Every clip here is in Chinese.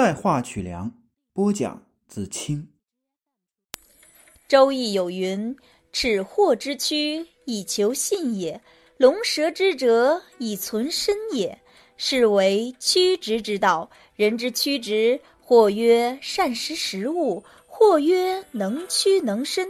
再画曲梁，播讲子清。周易有云：“尺货之躯，以求信也；龙蛇之蛰，以存身也。”是为曲直之道。人之曲直，或曰善食食物，或曰能屈能伸。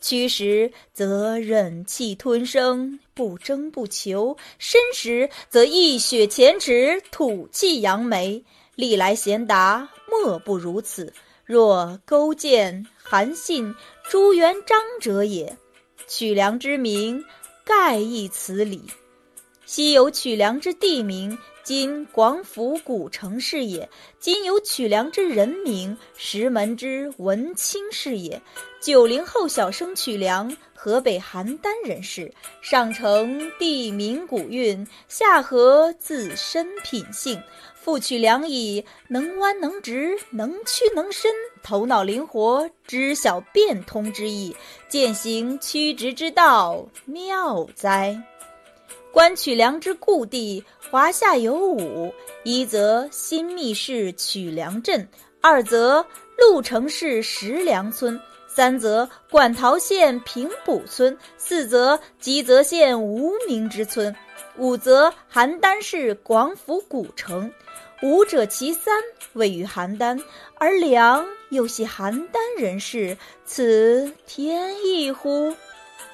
屈时则忍气吞声，不争不求；伸时则一雪前耻，吐气扬眉。历来贤达莫不如此。若勾践、韩信、朱元璋者也。曲梁之名，盖亦此理。昔有曲梁之地名，今广府古城是也；今有曲梁之人名，石门之文清是也。九零后小生曲梁，河北邯郸人士，上承地名古韵，下合自身品性。复取良以能弯能直，能屈能伸，头脑灵活，知晓变通之意，践行曲直之道，妙哉！观曲梁之故地，华夏有五：一则新密市曲梁镇，二则鹿城市石梁村，三则馆陶县平卜村，四则吉泽县无名之村，五则邯郸市广府古城。五者其三位于邯郸，而梁又系邯郸人士，此天意乎？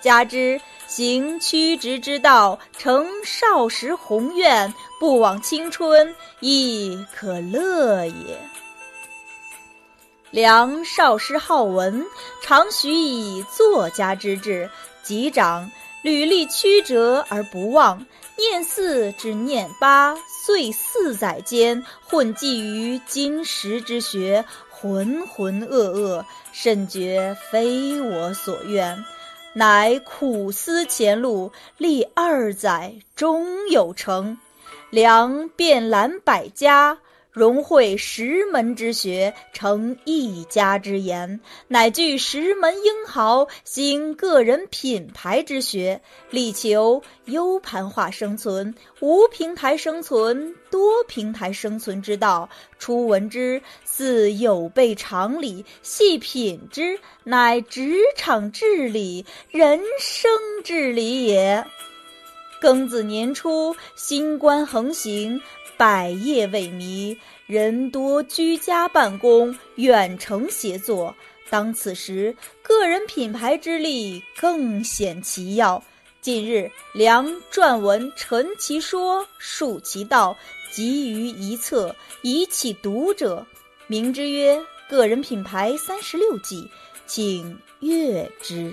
加之行曲直之道，成少时宏愿，不枉青春，亦可乐也。梁少师好文，常许以作家之志，及长履历曲折而不忘。念四至念八，岁四载间，混迹于金石之学，浑浑噩噩，甚觉非我所愿，乃苦思前路，历二载，终有成。良遍览百家。融会十门之学，成一家之言，乃具十门英豪，兴个人品牌之学，力求 U 盘化生存、无平台生存、多平台生存之道。初闻之，似有悖常理；细品之，乃职场治理、人生治理也。庚子年初，新冠横行。百业萎靡，人多居家办公、远程协作。当此时，个人品牌之力更显其要。近日，梁撰文陈其说，述其道，集于一册，以启读者。名之曰《个人品牌三十六计》，请阅之。